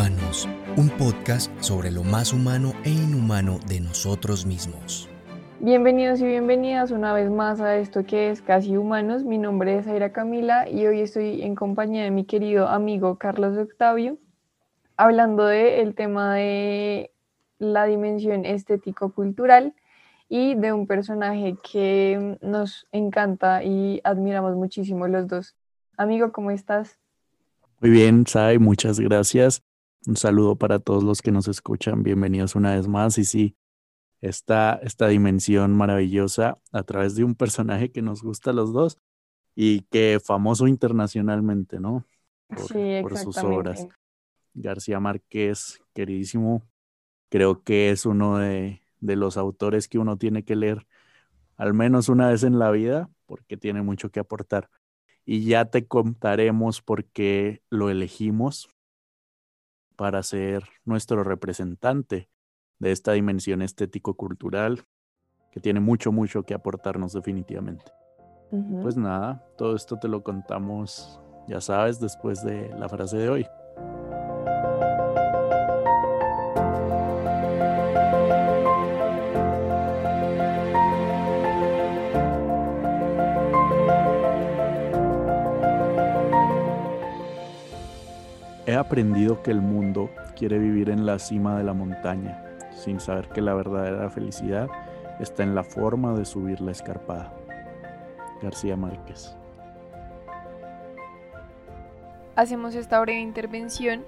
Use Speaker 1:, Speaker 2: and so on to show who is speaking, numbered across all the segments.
Speaker 1: Humanos, un podcast sobre lo más humano e inhumano de nosotros mismos.
Speaker 2: Bienvenidos y bienvenidas una vez más a esto que es Casi Humanos. Mi nombre es Aira Camila y hoy estoy en compañía de mi querido amigo Carlos Octavio, hablando del tema de la dimensión estético-cultural y de un personaje que nos encanta y admiramos muchísimo los dos. Amigo, ¿cómo estás?
Speaker 3: Muy bien, Sai, muchas gracias. Un saludo para todos los que nos escuchan. Bienvenidos una vez más. Y sí, esta, esta dimensión maravillosa a través de un personaje que nos gusta a los dos y que famoso internacionalmente, ¿no?
Speaker 2: Por, por sus obras.
Speaker 3: García Márquez, queridísimo, creo que es uno de, de los autores que uno tiene que leer al menos una vez en la vida porque tiene mucho que aportar. Y ya te contaremos por qué lo elegimos para ser nuestro representante de esta dimensión estético-cultural que tiene mucho, mucho que aportarnos definitivamente. Pues nada, todo esto te lo contamos, ya sabes, después de la frase de hoy. Aprendido que el mundo quiere vivir en la cima de la montaña sin saber que la verdadera felicidad está en la forma de subir la escarpada. García Márquez.
Speaker 2: Hacemos esta breve intervención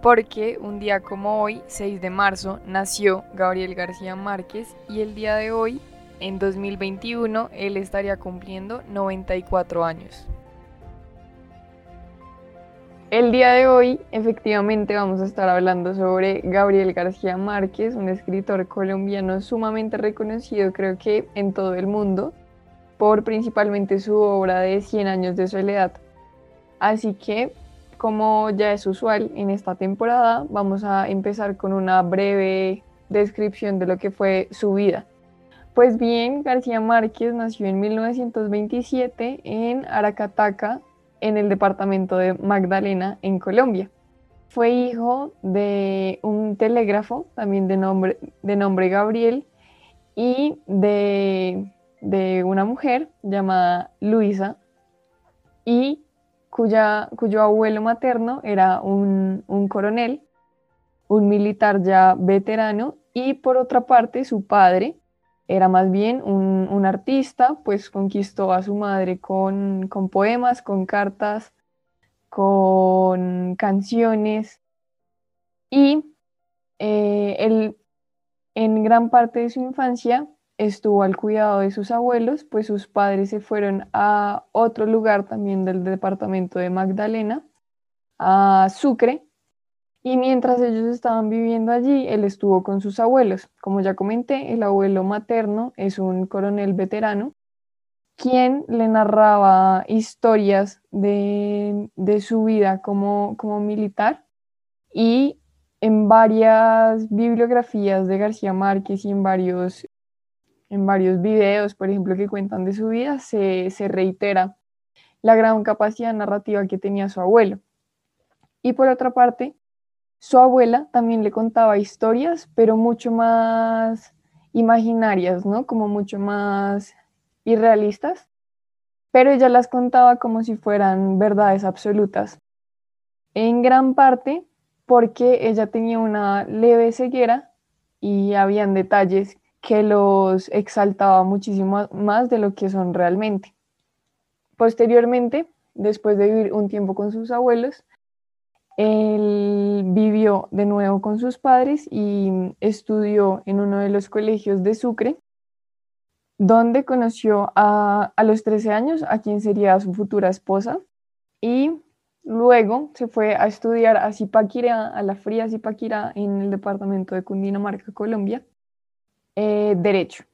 Speaker 2: porque un día como hoy, 6 de marzo, nació Gabriel García Márquez y el día de hoy, en 2021, él estaría cumpliendo 94 años. El día de hoy, efectivamente, vamos a estar hablando sobre Gabriel García Márquez, un escritor colombiano sumamente reconocido, creo que en todo el mundo, por principalmente su obra de 100 años de soledad. Así que, como ya es usual en esta temporada, vamos a empezar con una breve descripción de lo que fue su vida. Pues bien, García Márquez nació en 1927 en Aracataca, en el departamento de Magdalena, en Colombia. Fue hijo de un telégrafo, también de nombre, de nombre Gabriel, y de, una mujer llamada Luisa, y cuya, cuyo abuelo materno era un, coronel, un militar ya veterano, y por otra parte su padre, era más bien un, artista, pues conquistó a su madre con, poemas, con cartas, con canciones. Y eh, él en gran parte de su infancia estuvo al cuidado de sus abuelos, pues sus padres se fueron a otro lugar también del departamento de Magdalena, a Sucre, y mientras ellos estaban viviendo allí, él estuvo con sus abuelos. Como ya comenté, el abuelo materno es un coronel veterano, quien le narraba historias de, su vida como, como militar y en varias bibliografías de García Márquez y en varios, en varios videos, por ejemplo, que cuentan de su vida, se, se reitera la gran capacidad narrativa que tenía su abuelo. Y por otra parte, su abuela también le contaba historias, pero mucho más imaginarias, ¿no? Como mucho más irrealistas, pero ella las contaba como si fueran verdades absolutas. En gran parte porque ella tenía una leve ceguera y habían detalles que los exaltaba muchísimo más de lo que son realmente. Posteriormente, después de vivir un tiempo con sus abuelos, él vivió de nuevo con sus padres y estudió en uno de los colegios de Sucre, donde conoció a, los 13 años a quien sería su futura esposa y luego se fue a estudiar a Zipaquirá, a la fría Zipaquirá en el departamento de Cundinamarca, Colombia, eh, Derecho.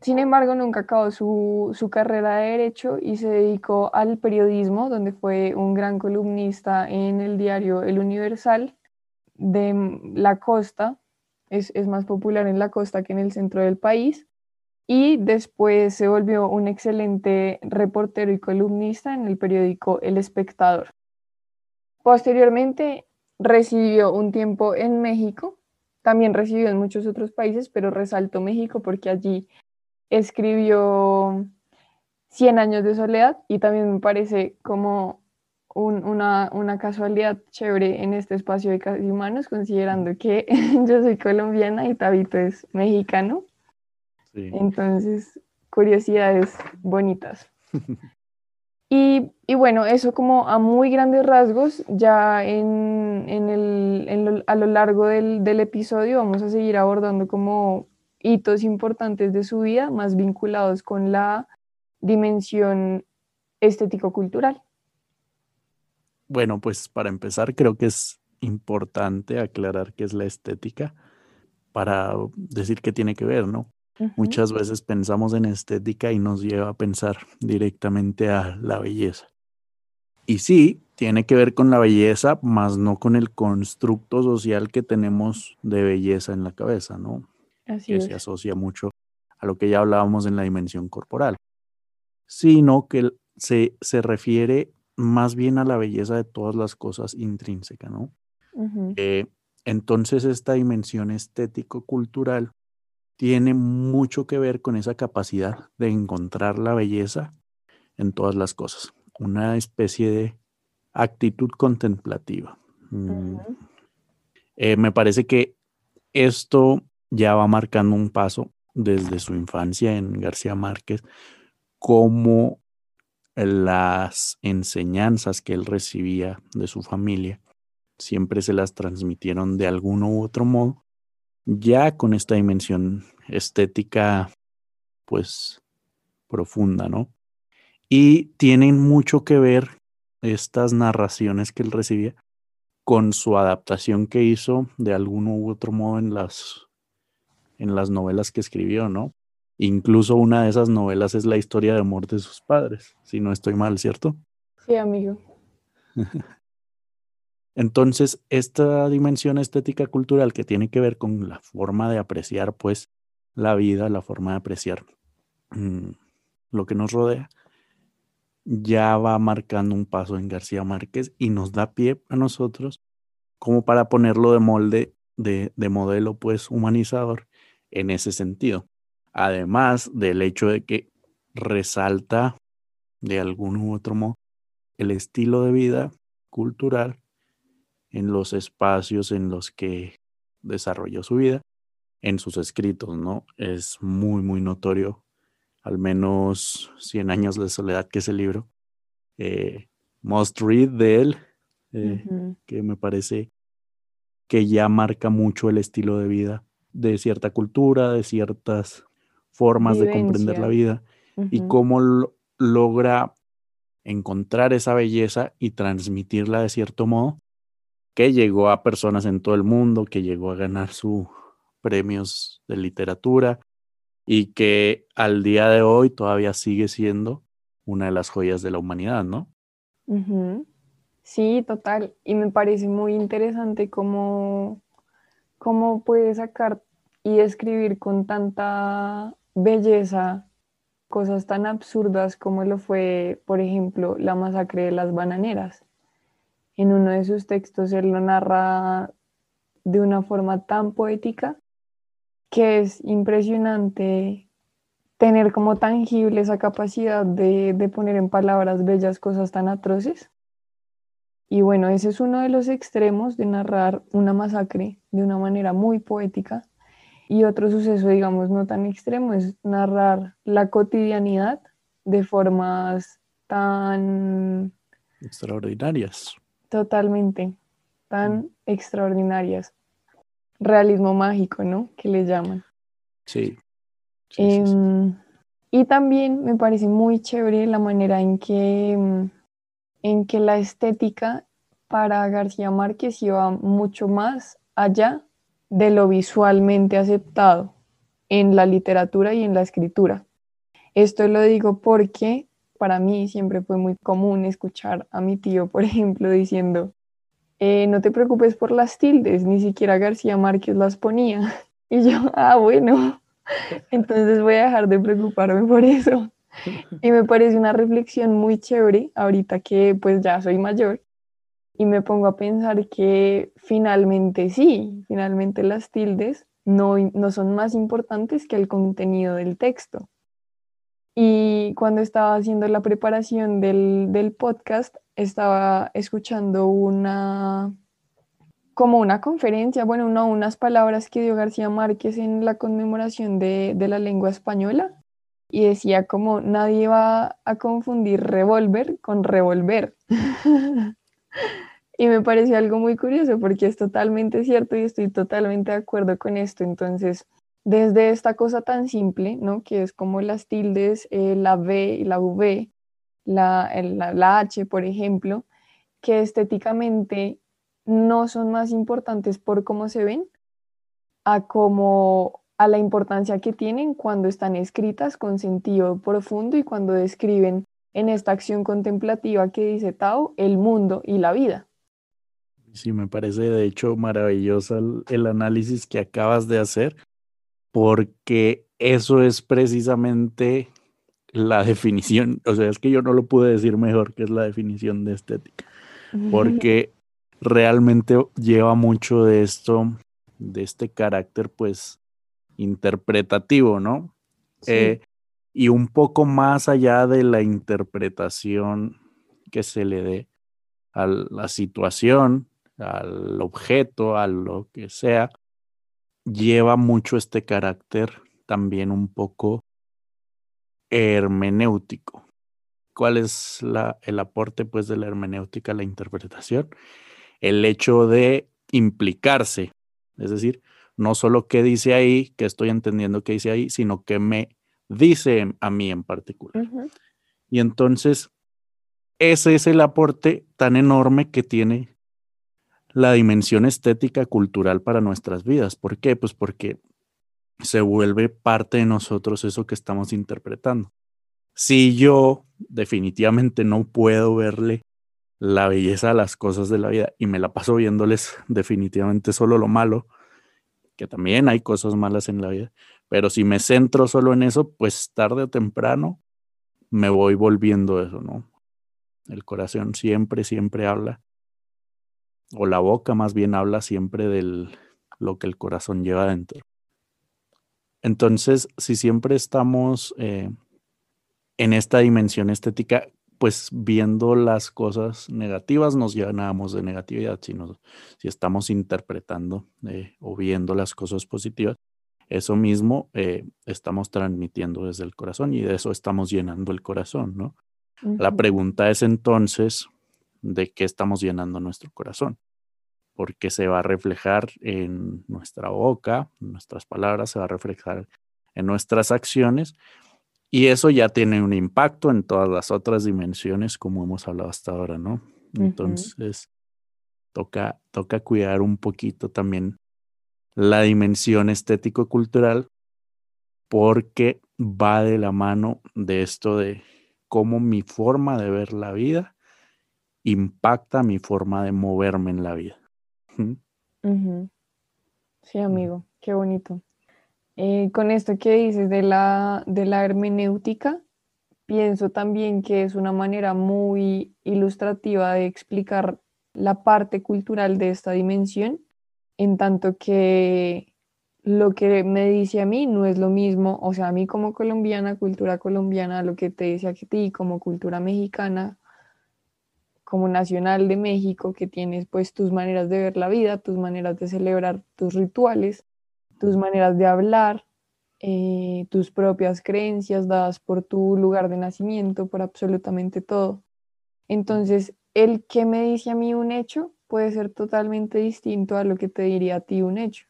Speaker 2: Sin embargo, nunca acabó su, carrera de derecho y se dedicó al periodismo, donde fue un gran columnista en el diario El Universal de la costa, es, es más popular en la costa que en el centro del país, y después se volvió un excelente reportero y columnista en el periódico El Espectador. Posteriormente residió un tiempo en México, también residió en muchos otros países, pero resaltó México porque allí escribió Cien años de soledad y también me parece como una, una, casualidad chévere en este espacio de casi humanos, considerando que yo soy colombiana y Tabito es mexicano. Entonces, curiosidades bonitas. Y, bueno, eso como a muy grandes rasgos, ya en, el, a lo largo del, del, episodio vamos a seguir abordando como hitos importantes de su vida, más vinculados con la dimensión estético-cultural.
Speaker 3: Bueno, pues para empezar creo que es importante aclarar qué es la estética para decir qué tiene que ver, ¿no? Muchas veces pensamos en estética y nos lleva a pensar directamente a la belleza. Y sí, tiene que ver con la belleza, más no con el constructo social que tenemos de belleza en la cabeza, ¿no?
Speaker 2: Así
Speaker 3: que se asocia mucho a lo que ya hablábamos en la dimensión corporal, sino que se, se refiere más bien a la belleza de todas las cosas intrínsecas, ¿no? Eh, entonces esta dimensión estético-cultural tiene mucho que ver con esa capacidad de encontrar la belleza en todas las cosas, una especie de actitud contemplativa. Mm. Eh, me parece que esto ya va marcando un paso desde su infancia en García Márquez, como las enseñanzas que él recibía de su familia siempre se las transmitieron de alguno u otro modo ya con esta dimensión estética, pues, profunda, ¿no? Y tienen mucho que ver estas narraciones que él recibía con su adaptación que hizo de alguno u otro modo en las, en las novelas que escribió, ¿no? Incluso una de esas novelas es la historia de amor de sus padres, si no estoy mal, ¿cierto?
Speaker 2: Sí, amigo.
Speaker 3: Entonces, esta dimensión estética cultural que tiene que ver con la forma de apreciar, pues, la vida, la forma de apreciar mm, lo que nos rodea, ya va marcando un paso en García Márquez y nos da pie a nosotros como para ponerlo de molde, de, de modelo, pues, humanizador en ese sentido. Además del hecho de que resalta de algún u otro modo el estilo de vida cultural en los espacios en los que desarrolló su vida, en sus escritos, ¿no? Es muy, muy notorio, al menos 100 años de soledad, que es el libro. Eh, Must Read de él, eh, que me parece que ya marca mucho el estilo de vida de cierta cultura, de ciertas formas de comprender la vida y cómo logra encontrar esa belleza y transmitirla de cierto modo que llegó a personas en todo el mundo, que llegó a ganar sus premios de literatura y que al día de hoy todavía sigue siendo una de las joyas de la humanidad, ¿no?
Speaker 2: Sí, total. Y me parece muy interesante cómo, cómo puede sacar y escribir con tanta belleza cosas tan absurdas como lo fue, por ejemplo, la masacre de las bananeras en uno de sus textos él lo narra de una forma tan poética que es impresionante tener como tangible esa capacidad de, poner en palabras bellas cosas tan atroces. Y bueno, ese es uno de los extremos de narrar una masacre de una manera muy poética. Y otro suceso, digamos, no tan extremo, es narrar la cotidianidad de formas tan
Speaker 3: extraordinarias.
Speaker 2: Totalmente, tan mm. extraordinarias. Realismo mágico, ¿no? Que le llaman.
Speaker 3: Sí.
Speaker 2: Em, y también me parece muy chévere la manera en que, em, en que la estética para García Márquez iba mucho más allá de lo visualmente aceptado en la literatura y en la escritura. Esto lo digo porque para mí siempre fue muy común escuchar a mi tío, por ejemplo, diciendo, eh, no te preocupes por las tildes, ni siquiera García Márquez las ponía. Y yo, ah, bueno, entonces voy a dejar de preocuparme por eso. Y me parece una reflexión muy chévere ahorita que pues ya soy mayor Y me pongo a pensar que finalmente sí, finalmente las tildes no, no son más importantes que el contenido del texto. Y cuando estaba haciendo la preparación del, del podcast, estaba escuchando una, como una conferencia, bueno, no, unas palabras que dio García Márquez en la conmemoración de, de la lengua española y decía como nadie va a confundir revólver con revolver. y me pareció algo muy curioso porque es totalmente cierto y estoy totalmente de acuerdo con esto. Entonces, desde esta cosa tan simple, ¿no? Que es como las tildes, eh, la B y la V, la, la, la H, por ejemplo, que estéticamente no son más importantes por cómo se ven, a cómo a la importancia que tienen cuando están escritas con sentido profundo y cuando describen en esta acción contemplativa que dice Tao el mundo y la vida.
Speaker 3: Sí, me parece de hecho maravilloso el, análisis que acabas de hacer, porque eso es precisamente la definición, o sea, es que yo no lo pude decir mejor que es la definición de estética, porque realmente lleva mucho de esto, de este carácter, pues, interpretativo, ¿no? Eh, y un poco más allá de la interpretación que se le dé a la situación, al objeto, a lo que sea, lleva mucho este carácter también un poco hermenéutico. ¿Cuál es la, el aporte pues de la hermenéutica a la interpretación? El hecho de implicarse, es decir, no solo qué dice ahí, que estoy entendiendo qué dice ahí, sino que me dice a mí en particular. Y entonces, ese es el aporte tan enorme que tiene la dimensión estética cultural para nuestras vidas. ¿Por qué? Pues porque se vuelve parte de nosotros eso que estamos interpretando. Si yo definitivamente no puedo verle la belleza a las cosas de la vida y me la paso viéndoles definitivamente solo lo malo, que también hay cosas malas en la vida, pero si me centro solo en eso, pues tarde o temprano me voy volviendo eso, ¿no? El corazón siempre, siempre habla, o la boca más bien habla siempre de lo que el corazón lleva dentro. Entonces, si siempre estamos eh, en esta dimensión estética, pues viendo las cosas negativas nos llenamos de negatividad, si, si estamos interpretando eh, o viendo las cosas positivas, eso mismo eh, estamos transmitiendo desde el corazón y de eso estamos llenando el corazón, ¿no? La pregunta es entonces, ¿de qué estamos llenando nuestro corazón? Porque se va a reflejar en nuestra boca, en nuestras palabras, se va a reflejar en nuestras acciones y eso ya tiene un impacto en todas las otras dimensiones, como hemos hablado hasta ahora, ¿no? Entonces, toca, toca cuidar un poquito también la dimensión estético-cultural, porque va de la mano de esto de cómo mi forma de ver la vida impacta mi forma de moverme en la vida.
Speaker 2: Sí, amigo, qué bonito. Eh, con esto que dices de la, de la hermenéutica, pienso también que es una manera muy ilustrativa de explicar la parte cultural de esta dimensión, en tanto que lo que me dice a mí no es lo mismo, o sea, a mí como colombiana, cultura colombiana, lo que te dice a ti como cultura mexicana, como nacional de México, que tienes pues tus maneras de ver la vida, tus maneras de celebrar tus rituales, tus maneras de hablar, eh, tus propias creencias dadas por tu lugar de nacimiento, por absolutamente todo. Entonces, el que me dice a mí un hecho puede ser totalmente distinto a lo que te diría a ti un hecho,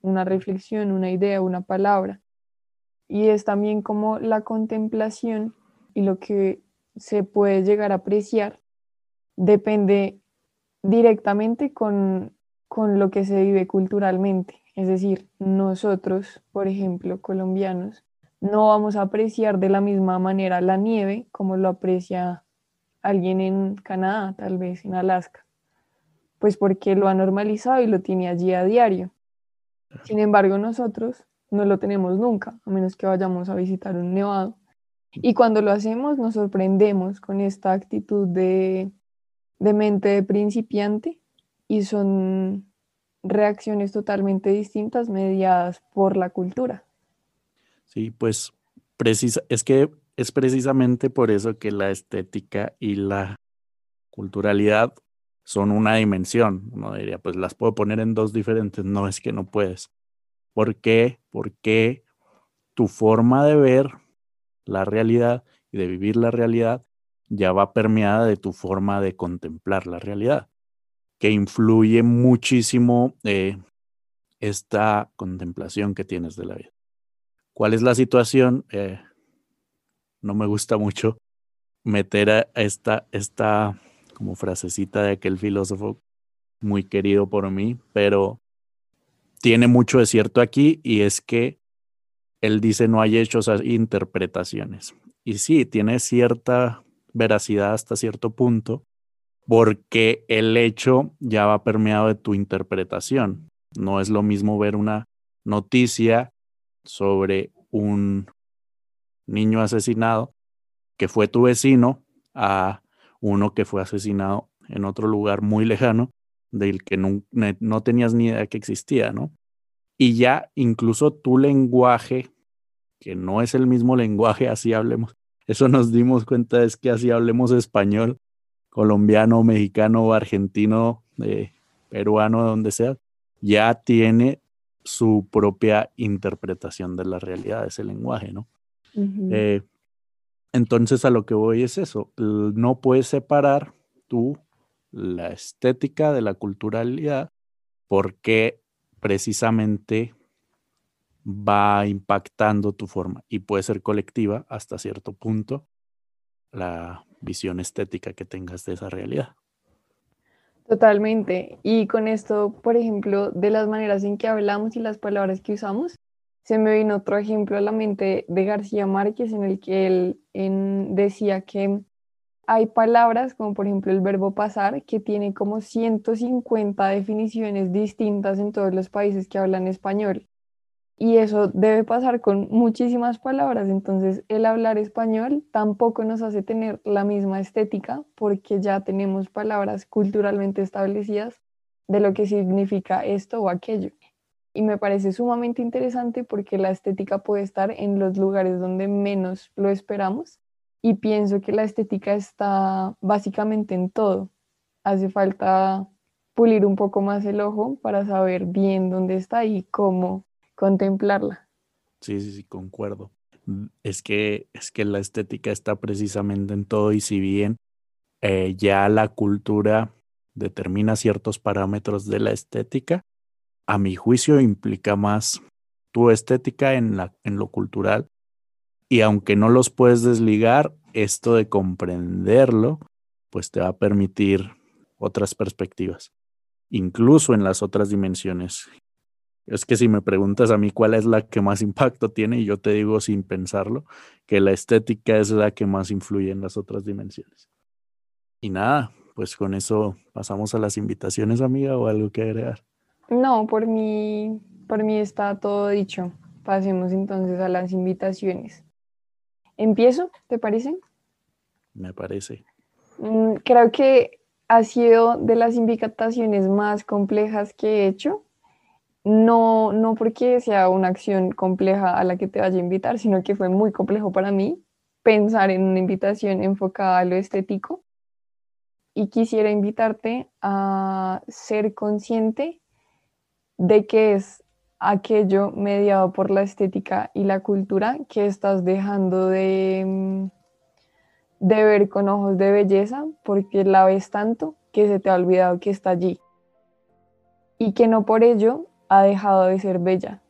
Speaker 2: una reflexión, una idea, una palabra. Y es también como la contemplación y lo que se puede llegar a apreciar depende directamente con, con lo que se vive culturalmente. Es decir, nosotros, por ejemplo, colombianos, no vamos a apreciar de la misma manera la nieve como lo aprecia alguien en Canadá, tal vez en Alaska, pues porque lo ha normalizado y lo tiene allí a diario. Sin embargo, nosotros no lo tenemos nunca, a menos que vayamos a visitar un nevado. Y cuando lo hacemos nos sorprendemos con esta actitud de, de mente de principiante y son reacciones totalmente distintas mediadas por la cultura.
Speaker 3: Sí, pues precisa, es que es precisamente por eso que la estética y la culturalidad son una dimensión. Uno diría, pues las puedo poner en dos diferentes. No es que no puedes. ¿Por qué? Porque tu forma de ver la realidad y de vivir la realidad ya va permeada de tu forma de contemplar la realidad, que influye muchísimo eh, esta contemplación que tienes de la vida. ¿Cuál es la situación? Eh, no me gusta mucho meter a esta, esta como frasecita de aquel filósofo muy querido por mí, pero tiene mucho de cierto aquí y es que él dice no hay hechos, hay interpretaciones. Y sí, tiene cierta veracidad hasta cierto punto, porque el hecho ya va permeado de tu interpretación. No es lo mismo ver una noticia sobre un niño asesinado que fue tu vecino a uno que fue asesinado en otro lugar muy lejano del que no, no tenías ni idea que existía, ¿no? Y ya incluso tu lenguaje, que no es el mismo lenguaje, así hablemos, eso nos dimos cuenta es que así hablemos español, colombiano, mexicano argentino, eh, peruano, donde sea, ya tiene su propia interpretación de la realidad, ese lenguaje, ¿no? Entonces a lo que voy es eso, no puedes separar tú la estética de la culturalidad porque precisamente va impactando tu forma y puede ser colectiva hasta cierto punto la visión estética que tengas de esa realidad.
Speaker 2: Totalmente. Y con esto, por ejemplo, de las maneras en que hablamos y las palabras que usamos, se me vino otro ejemplo a la mente de García Márquez en el que él decía que hay palabras como por ejemplo el verbo pasar que tiene como 150 definiciones distintas en todos los países que hablan español. Y eso debe pasar con muchísimas palabras. Entonces el hablar español tampoco nos hace tener la misma estética porque ya tenemos palabras culturalmente establecidas de lo que significa esto o aquello y me parece sumamente interesante porque la estética puede estar en los lugares donde menos lo esperamos y pienso que la estética está básicamente en todo. Hace falta pulir un poco más el ojo para saber bien dónde está y cómo contemplarla.
Speaker 3: Sí, sí, sí, concuerdo. Es que, es que la estética está precisamente en todo y si bien eh, ya la cultura determina ciertos parámetros de la estética, a mi juicio, implica más tu estética en, lo cultural. Y aunque no los puedes desligar, esto de comprenderlo, pues te va a permitir otras perspectivas, incluso en las otras dimensiones. Es que si me preguntas a mí cuál es la que más impacto tiene, y yo te digo sin pensarlo, que la estética es la que más influye en las otras dimensiones. Y nada, pues con eso pasamos a las invitaciones, amiga, o algo que agregar.
Speaker 2: No, por mí, por mí está todo dicho. Pasemos entonces a las invitaciones. ¿Empiezo? ¿Te parece?
Speaker 3: Me parece.
Speaker 2: Mm, creo que ha sido de las invitaciones más complejas que he hecho. No, no porque sea una acción compleja a la que te vaya a invitar, sino que fue muy complejo para mí pensar en una invitación enfocada a lo estético. Y quisiera invitarte a ser consciente de qué es aquello mediado por la estética y la cultura que estás dejando de, mm, de ver con ojos de belleza porque la ves tanto que se te ha olvidado que está allí y que no por ello ha dejado de ser bella.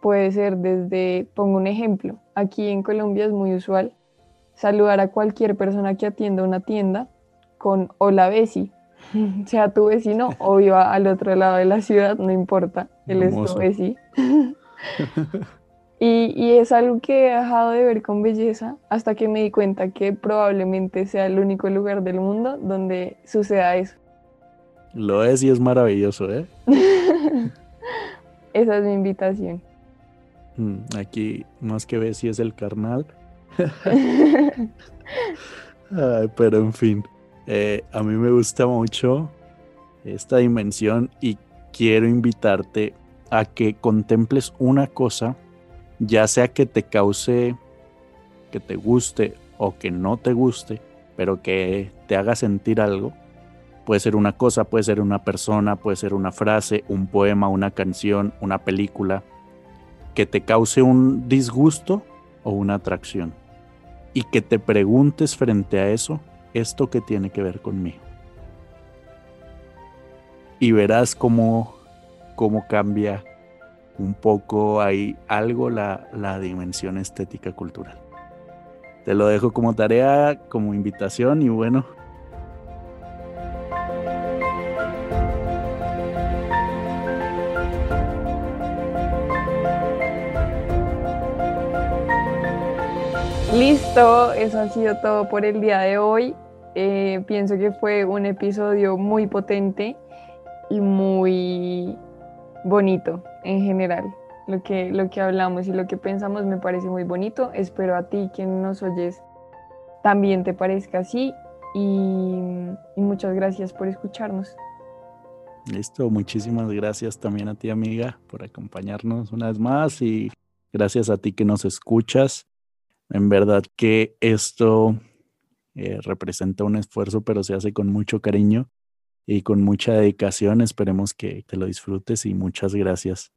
Speaker 2: Puede ser desde, pongo un ejemplo, aquí en Colombia es muy usual saludar a cualquier persona que atienda una tienda con hola Bessie sea tu vecino o viva al otro lado de la ciudad, no importa, él es tu vecino. y, y, es algo que he dejado de ver con belleza hasta que me di cuenta que probablemente sea el único lugar del mundo donde suceda eso.
Speaker 3: Lo es y es maravilloso, ¿eh?
Speaker 2: Esa es mi invitación.
Speaker 3: Mm, aquí, más que ves si es el carnal. pero en fin. Eh, a mí me gusta mucho esta dimensión y quiero invitarte a que contemples una cosa, ya sea que te cause, que te guste o que no te guste, pero que te haga sentir algo. Puede ser una cosa, puede ser una persona, puede ser una frase, un poema, una canción, una película, que te cause un disgusto o una atracción. Y que te preguntes frente a eso, ¿esto que tiene que ver conmigo? Y verás cómo, cómo cambia un poco ahí algo la, la dimensión estética cultural. Te lo dejo como tarea, como invitación y bueno,
Speaker 2: Listo, eso ha sido todo por el día de hoy. Eh, pienso que fue un episodio muy potente y muy bonito en general. Lo que, lo que hablamos y lo que pensamos me parece muy bonito. Espero a ti, quien nos oyes, también te parezca así. Y, y muchas gracias por escucharnos.
Speaker 3: Listo, muchísimas gracias también a ti, amiga, por acompañarnos una vez más y gracias a ti que nos escuchas. En verdad que esto eh, representa un esfuerzo, pero se hace con mucho cariño y con mucha dedicación. Esperemos que te lo disfrutes y muchas gracias.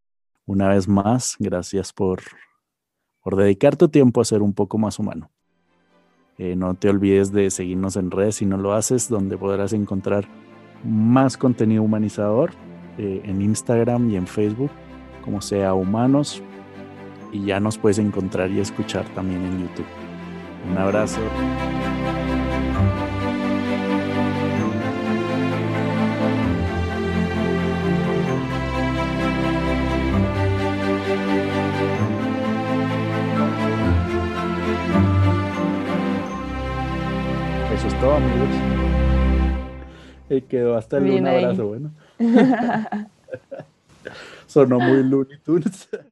Speaker 3: Una vez más, gracias por, por dedicar tu tiempo a ser un poco más humano. Eh, no te olvides de seguirnos en redes si no lo haces, donde podrás encontrar más contenido humanizador eh, en Instagram y en Facebook, como sea humanos y ya nos puedes encontrar y escuchar también en YouTube. Un abrazo. Eso es todo, amigos. Y quedó hasta el un abrazo, bueno. Sonó muy Looney Tunes.